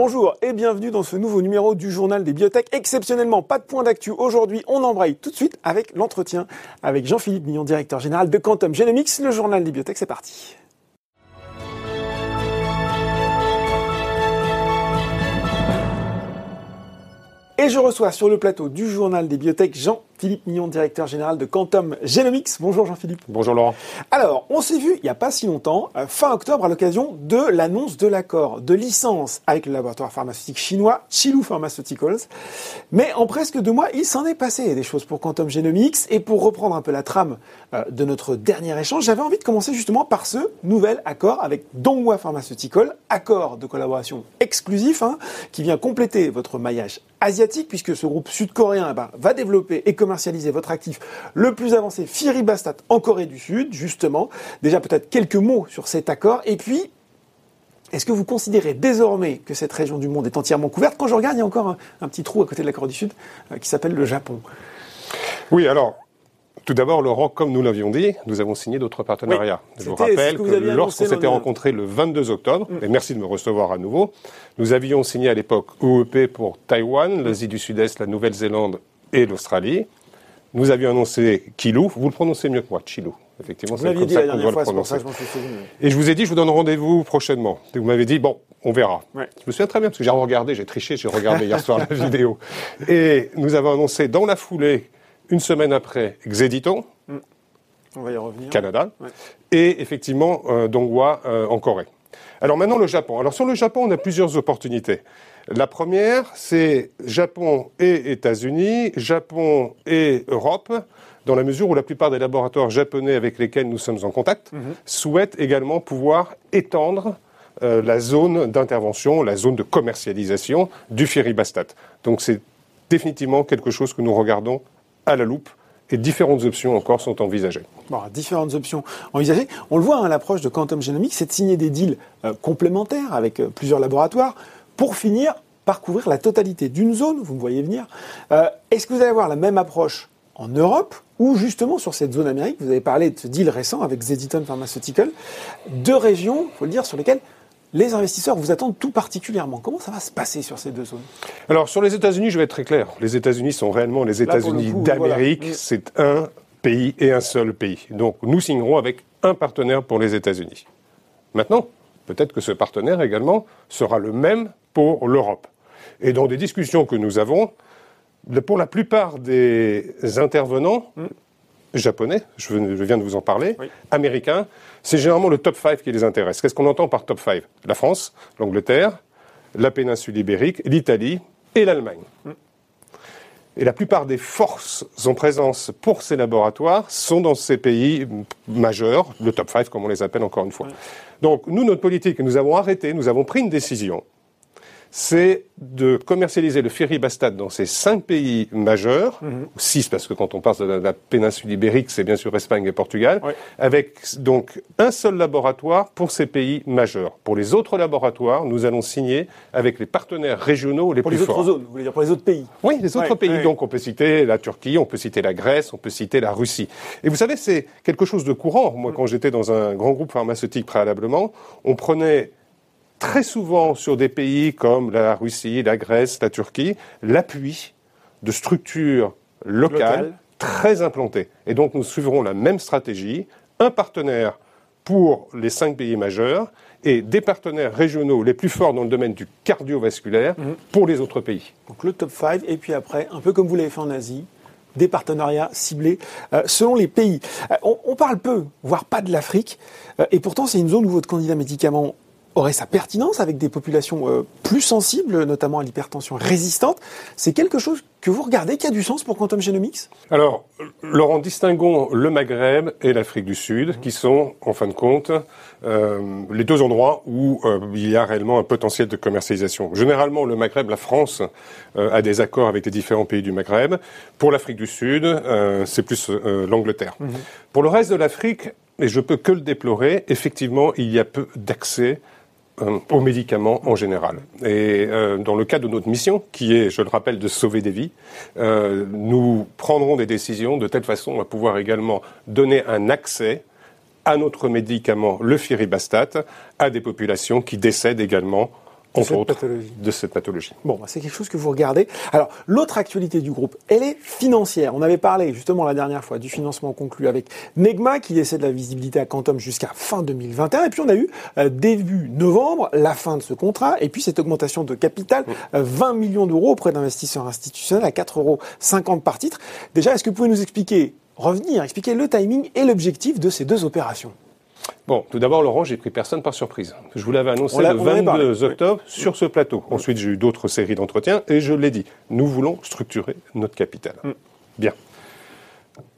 Bonjour et bienvenue dans ce nouveau numéro du journal des biotech. Exceptionnellement, pas de point d'actu aujourd'hui. On embraye tout de suite avec l'entretien avec Jean-Philippe Mignon, directeur général de Quantum Genomics, le journal des biotech. C'est parti. Et je reçois sur le plateau du journal des biotech Jean-Philippe Mignon, directeur général de Quantum Genomics. Bonjour Jean-Philippe. Bonjour Laurent. Alors, on s'est vu il n'y a pas si longtemps, euh, fin octobre, à l'occasion de l'annonce de l'accord de licence avec le laboratoire pharmaceutique chinois Chilou Pharmaceuticals. Mais en presque deux mois, il s'en est passé des choses pour Quantum Genomics. Et pour reprendre un peu la trame euh, de notre dernier échange, j'avais envie de commencer justement par ce nouvel accord avec Donghua Pharmaceutical, accord de collaboration exclusif, hein, qui vient compléter votre maillage asiatique, puisque ce groupe sud-coréen eh ben, va développer et commercialiser votre actif le plus avancé, Firibastat, en Corée du Sud, justement. Déjà peut-être quelques mots sur cet accord. Et puis, est-ce que vous considérez désormais que cette région du monde est entièrement couverte? Quand je regarde, il y a encore un, petit trou à côté de la Corée du Sud euh, qui s'appelle le Japon. Oui, alors, tout d'abord, Laurent, comme nous l'avions dit, nous avons signé d'autres partenariats. Je vous rappelle que, lorsqu'on s'était rencontrés le 22 octobre, mm. et merci de me recevoir à nouveau, nous avions signé à l'époque OEP pour Taïwan, l'Asie du Sud-Est, la Nouvelle-Zélande et l'Australie. Nous avions annoncé Kilou, vous le prononcez mieux que moi, Chilou. Effectivement, c'est comme ça qu'on doit le prononcer. Et je vous ai dit, je vous donne rendez-vous prochainement. Et vous m'avez dit, bon, on verra. Je me souviens très bien, parce que j'ai regardé, j'ai triché, j'ai regardé hier soir la vidéo. Et nous avons annoncé dans la foulée une semaine après, Xediton, mm. On va y revenir. Canada, et effectivement euh, Donghua euh, en Corée. Alors maintenant le Japon. Alors sur le Japon, on a plusieurs opportunités. La première, c'est Japon et États-Unis, Japon et Europe, dans la mesure où la plupart des laboratoires japonais avec lesquels nous sommes en contact mm-hmm. souhaitent également pouvoir étendre euh, la zone d'intervention, la zone de commercialisation du Firibastat. Donc c'est définitivement quelque chose que nous regardons à la loupe et différentes options encore sont envisagées. Bon, différentes options envisagées. On le voit, hein, l'approche de Quantum Genomics, c'est de signer des deals euh, complémentaires avec euh, plusieurs laboratoires pour finir par couvrir la totalité d'une zone, vous me voyez venir. Euh, est-ce que vous allez avoir la même approche en Europe ou justement sur cette zone Amérique? Vous avez parlé de ce deal récent avec Zediton Pharmaceutical, deux régions, il faut le dire, sur lesquelles les investisseurs vous attendent tout particulièrement. Comment ça va se passer sur ces deux zones? Alors sur les États-Unis, je vais être très clair. Les États-Unis sont réellement les États-Unis d'Amérique. C'est un pays et un seul pays. Donc nous signerons avec un partenaire pour les États-Unis. Maintenant, peut-être que ce partenaire également sera le même pour l'Europe. Et dans des discussions que nous avons, pour la plupart des intervenants, mm japonais, je viens de vous en parler, américains, c'est généralement le top 5 qui les intéresse. Qu'est-ce qu'on entend par top 5 La France, l'Angleterre, la péninsule ibérique, l'Italie et l'Allemagne. Mm. Et la plupart des forces en présence pour ces laboratoires sont dans ces pays majeurs, le top 5 comme on les appelle encore une fois. Donc nous, notre politique, nous avons arrêté, nous avons pris une décision c'est de commercialiser le Firibastat dans ces cinq pays majeurs, mhm. six parce que quand on parle de la, péninsule ibérique, c'est bien sûr Espagne et Portugal, avec donc un seul laboratoire pour ces pays majeurs. Pour les autres laboratoires, nous allons signer avec les partenaires régionaux les plus forts. Pour les autres zones, vous voulez dire pour les autres pays Oui, les autres pays. Donc on peut citer la Turquie, on peut citer la Grèce, on peut citer la Russie. Et vous savez, c'est quelque chose de courant. Moi, quand j'étais dans un grand groupe pharmaceutique préalablement, on prenait très souvent sur des pays comme la Russie, la Grèce, la Turquie, l'appui de structures locales très implantées. Et donc nous suivrons la même stratégie, un partenaire pour les cinq pays majeurs et des partenaires régionaux les plus forts dans le domaine du cardiovasculaire mhm. pour les autres pays. Donc le top 5 et puis après, un peu comme vous l'avez fait en Asie, des partenariats ciblés euh, selon les pays. Euh, on, parle peu, voire pas de l'Afrique, euh, et pourtant c'est une zone où votre candidat médicament aurait sa pertinence avec des populations euh, plus sensibles, notamment à l'hypertension résistante. C'est quelque chose que vous regardez qui a du sens pour Quantum Genomics? Alors, Laurent, distinguons le Maghreb et l'Afrique du Sud, qui sont, en fin de compte, euh, les deux endroits où euh, il y a réellement un potentiel de commercialisation. Généralement, le Maghreb, la France, a des accords avec les différents pays du Maghreb. Pour l'Afrique du Sud, c'est plus l'Angleterre. Mhm. Pour le reste de l'Afrique, et je peux que le déplorer, effectivement, il y a peu d'accès euh, aux médicaments en général. Et euh, dans le cadre de notre mission, qui est, je le rappelle, de sauver des vies, euh, nous prendrons des décisions de telle façon à pouvoir également donner un accès à notre médicament, le firibastat, à des populations qui décèdent également entre autres, de cette pathologie. Bon, bah, c'est quelque chose que vous regardez. Alors, l'autre actualité du groupe, elle est financière. On avait parlé justement la dernière fois du financement conclu avec Negma, qui laissait de la visibilité à Quantum jusqu'à fin 2021. Et puis, on a eu euh, début novembre la fin de ce contrat, et puis cette augmentation de capital, 20 euh, millions d'euros auprès d'investisseurs institutionnels à 4,50 euros par titre. Déjà, est-ce que vous pouvez nous expliquer, revenir, expliquer le timing et l'objectif de ces deux opérations? Bon, tout d'abord, Laurent, j'ai pris personne par surprise. Je vous l'avais annoncé le 22 octobre sur ce plateau. Ensuite, j'ai eu d'autres séries d'entretiens et je l'ai dit. Nous voulons structurer notre capital. Mm. Bien.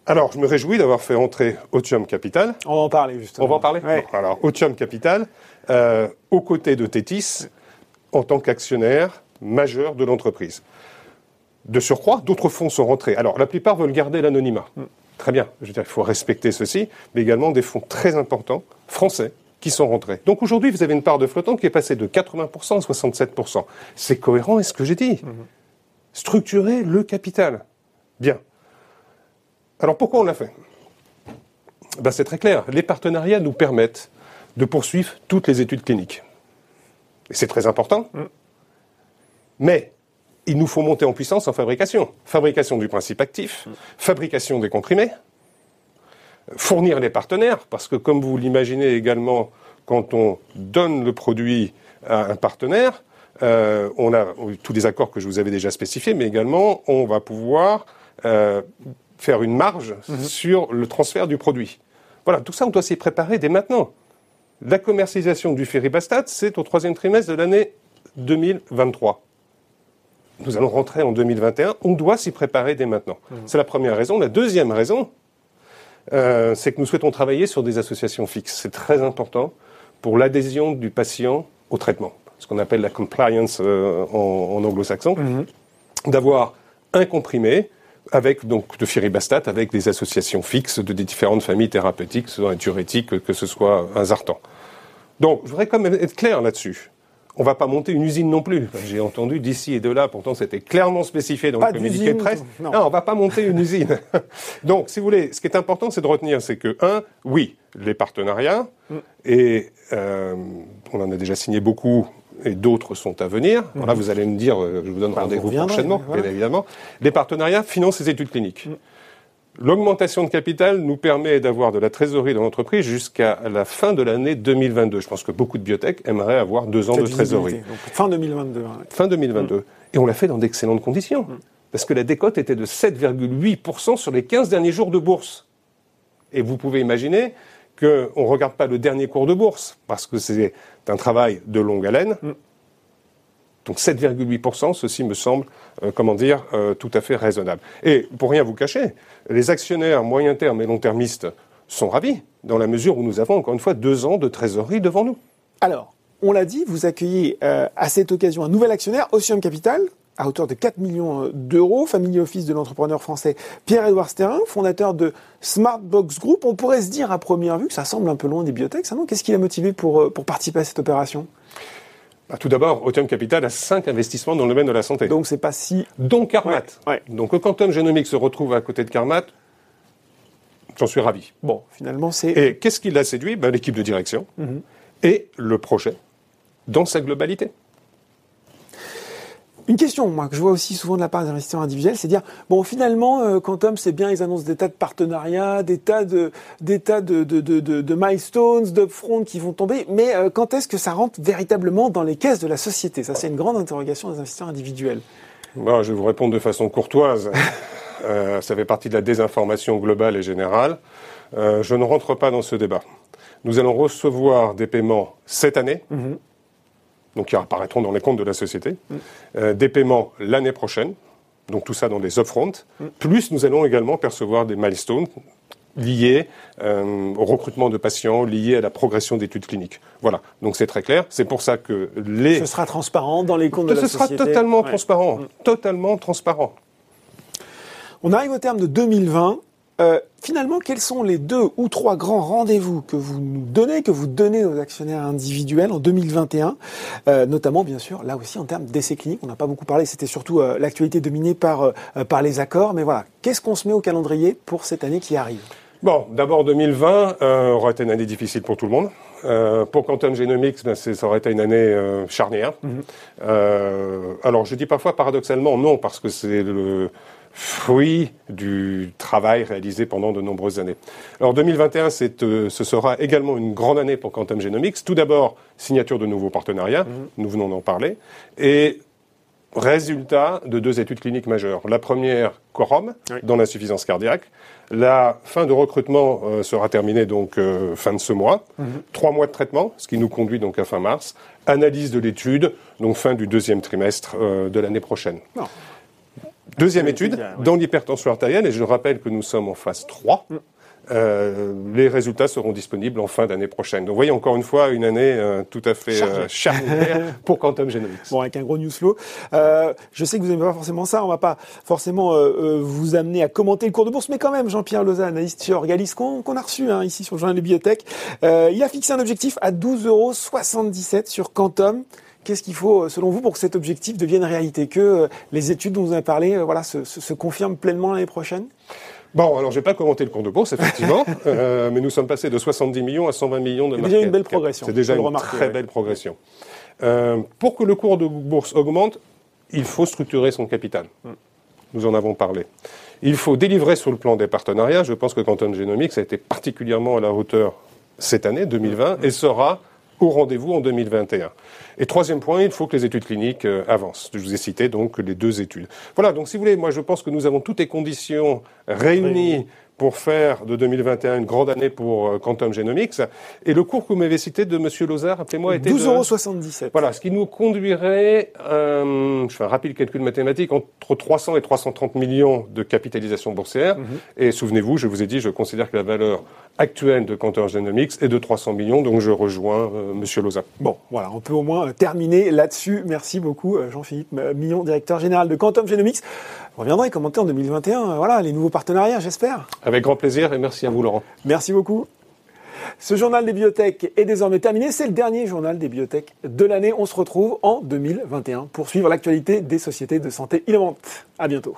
Alors, je me réjouis d'avoir fait entrer Otium Capital. On va en parler, justement. On va en parler Alors, Otium Capital, euh, aux côtés de Tétis, en tant qu'actionnaire majeur de l'entreprise. De surcroît, d'autres fonds sont rentrés. Alors, la plupart veulent garder l'anonymat. Mm. Très bien, je veux dire, il faut respecter ceci, mais également des fonds très importants, français, qui sont rentrés. Donc aujourd'hui, vous avez une part de flottant qui est passée de 80% à 67%. C'est cohérent avec ce que j'ai dit. Mhm. Structurer le capital. Bien. Alors pourquoi on l'a fait? Ben, C'est très clair. Les partenariats nous permettent de poursuivre toutes les études cliniques. Et c'est très important. Mhm. Mais il nous faut monter en puissance en fabrication. Fabrication du principe actif, fabrication des comprimés, fournir les partenaires, parce que comme vous l'imaginez également, quand on donne le produit à un partenaire, euh, on a tous les accords que je vous avais déjà spécifiés, mais également on va pouvoir euh, faire une marge mhm. sur le transfert du produit. Voilà, tout ça on doit s'y préparer dès maintenant. La commercialisation du Ferribastat, c'est au troisième trimestre de l'année 2023 nous allons rentrer en 2021, on doit s'y préparer dès maintenant. Mmh. C'est la première raison. La deuxième raison, euh, c'est que nous souhaitons travailler sur des associations fixes. C'est très important pour l'adhésion du patient au traitement, ce qu'on appelle la compliance euh, en, anglo-saxon, mmh. d'avoir un comprimé avec donc de firibastat, avec des associations fixes de des différentes familles thérapeutiques, que ce soit un diurétique, que ce soit un zartan. Donc, je voudrais quand même être clair là-dessus on va pas monter une usine non plus. J'ai entendu d'ici et de là, pourtant c'était clairement spécifié dans le communiqué de presse. Non. on va pas monter une usine. Donc, si vous voulez, ce qui est important, c'est de retenir, c'est que, un, oui, les partenariats, mm. et euh, on en a déjà signé beaucoup, et d'autres sont à venir. Mm. Là, vous allez me dire, euh, je vous donne bah, rendez-vous prochainement, bien évidemment. Les partenariats financent les études cliniques. Mm. L'augmentation de capital nous permet d'avoir de la trésorerie dans l'entreprise jusqu'à la fin de l'année 2022. Je pense que beaucoup de biotech aimeraient avoir deux ans de trésorerie. fin 2022. Fin 2022. Mm. Et on l'a fait dans d'excellentes conditions. Mm. Parce que la décote était de 7,8% sur les 15 derniers jours de bourse. Et vous pouvez imaginer qu'on ne regarde pas le dernier cours de bourse, parce que c'est un travail de longue haleine. Mm. Donc 7,8%, ceci me semble, euh, comment dire, euh, tout à fait raisonnable. Et pour rien vous cacher, les actionnaires moyen terme et long termistes sont ravis, dans la mesure où nous avons encore une fois deux ans de trésorerie devant nous. Alors, on l'a dit, vous accueillez euh, à cette occasion un nouvel actionnaire, Ocean Capital, à hauteur de 4 millions d'euros, family office de l'entrepreneur français Pierre-Édouard Sterrin, fondateur de Smartbox Group. On pourrait se dire à première vue que ça semble un peu loin des biotech, ça non? Qu'est-ce qui l'a motivé pour participer à cette opération? Bah, tout d'abord, Otium Capital a cinq investissements dans le domaine de la santé. Donc c'est pas si. Donc Carmat. Donc Quantum Genomics se retrouve à côté de Carmat. J'en suis ravi. Bon, finalement c'est. Et qu'est-ce qui l'a séduit? Ben, L'équipe de direction mhm. et le projet dans sa globalité. Une question, moi, que je vois aussi souvent de la part des investisseurs individuels, c'est dire, bon, finalement, euh, Quantum, c'est bien, ils annoncent des tas de partenariats, des tas de, des tas de, de, de, de, de milestones, d'upfront qui vont tomber, mais euh, quand est-ce que ça rentre véritablement dans les caisses de la société? Ça, c'est une grande interrogation des investisseurs individuels. Bon, je vais vous répondre de façon courtoise. euh, ça fait partie de la désinformation globale et générale. Euh, je ne rentre pas dans ce débat. Nous allons recevoir des paiements cette année. Mm-hmm donc qui apparaîtront dans les comptes de la société, mm. euh, des paiements l'année prochaine, donc tout ça dans des upfront, mm. plus nous allons également percevoir des milestones liés euh, au recrutement de patients, liés à la progression d'études cliniques. Voilà, donc c'est très clair. C'est pour ça que les... Ce sera transparent dans les comptes de la société. Ce sera totalement transparent, mm. totalement transparent. On arrive au terme de 2020. Euh, finalement, quels sont les deux ou trois grands rendez-vous que vous nous donnez, que vous donnez aux actionnaires individuels en 2021, euh, notamment bien sûr là aussi en termes d'essais cliniques. On n'a pas beaucoup parlé, c'était surtout euh, l'actualité dominée par par les accords, mais voilà, qu'est-ce qu'on se met au calendrier pour cette année qui arrive? Bon, d'abord 2020 aura été une année difficile pour tout le monde. Euh, pour Quantum Genomics, ben, ça aurait été une année euh, charnière. Mhm. Euh, alors, je dis parfois paradoxalement non, parce que c'est le fruit du travail réalisé pendant de nombreuses années. Alors 2021, ce sera également une grande année pour Quantum Genomics. Tout d'abord, signature de nouveaux partenariats, mhm. nous venons d'en parler, et résultat de deux études cliniques majeures. La première, Quorum, dans l'insuffisance cardiaque. La fin de recrutement euh, sera terminée donc euh, fin de ce mois. Mhm. Trois mois de traitement, ce qui nous conduit donc à fin mars. Analyse de l'étude, donc fin du deuxième trimestre euh, de l'année prochaine. Deuxième étude, dans l'hypertension artérielle, et je rappelle que nous sommes en phase 3. Euh, les résultats seront disponibles en fin d'année prochaine. Donc, vous voyez encore une fois une année euh, tout à fait euh, charnière pour Quantum Genomics. Bon, avec un gros news flow. je sais que vous n'aimez pas forcément ça. On va pas forcément vous amener à commenter le cours de bourse, mais quand même, Jean-Pierre Lozan, analyste chez Orgalis, qu'on a reçu hein, ici sur le journal des bibliothèques, il a fixé un objectif à 12,77 euros sur Quantum. Qu'est-ce qu'il faut, selon vous, pour que cet objectif devienne réalité? Que les études dont vous avez parlé voilà, se, se, se confirment pleinement l'année prochaine? Bon, alors je vais pas commenter le cours de bourse, effectivement, euh, mais nous sommes passés de 70 millions à 120 millions de market C'est déjà une belle progression. C'est déjà une très belle progression. Euh, pour que le cours de bourse augmente, il faut structurer son capital. Hmm. Nous en avons parlé. Il faut délivrer sur le plan des partenariats. Je pense que Quantum Genomics a été particulièrement à la hauteur cette année, 2020, hmm. et sera au rendez-vous en 2021. Et troisième point, il faut que les études cliniques euh, avancent. Je vous ai cité donc les deux études. Voilà, donc si vous voulez, moi je pense que nous avons toutes les conditions réunies pour faire de 2021 une grande année pour euh, Quantum Genomics. Et le cours que vous m'avez cité de M. Lozard, rappelez-moi, était 12,77 euros. Voilà, ce qui nous conduirait, euh, je fais un rapide calcul mathématique, entre 300 et 330 millions de capitalisation boursière. Mhm. Et souvenez-vous, je vous ai dit, je considère que la valeur actuelle de Quantum Genomics est de 300 millions, donc je rejoins euh, M. Lozard. Bon, voilà, on peut au moins terminer là-dessus. Merci beaucoup, euh, Jean-Philippe Millon, directeur général de Quantum Genomics. On reviendra commenter en 2021, voilà, les nouveaux partenariats, j'espère. Avec grand plaisir et merci à vous Laurent. Merci beaucoup. Ce journal des bibliothèques est désormais terminé. C'est le dernier journal des bibliothèques de l'année. On se retrouve en 2021 pour suivre l'actualité des sociétés de santé innovantes. À bientôt.